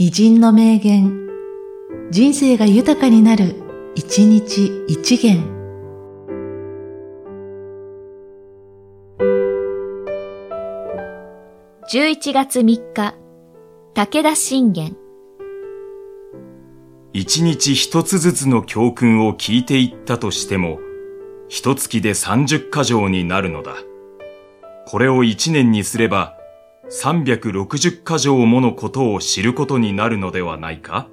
偉人の名言、人生が豊かになる、一日一元。11月3日、武田信玄。一日一つずつの教訓を聞いていったとしても、一月で30箇条になるのだ。これを一年にすれば、360箇条ものことを知ることになるのではないか？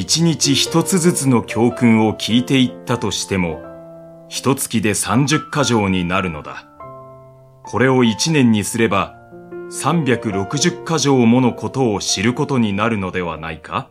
一日一つずつの教訓を聞いていったとしても、一月で三十箇条になるのだ。これを一年にすれば、三百六十箇条ものことを知ることになるのではないか？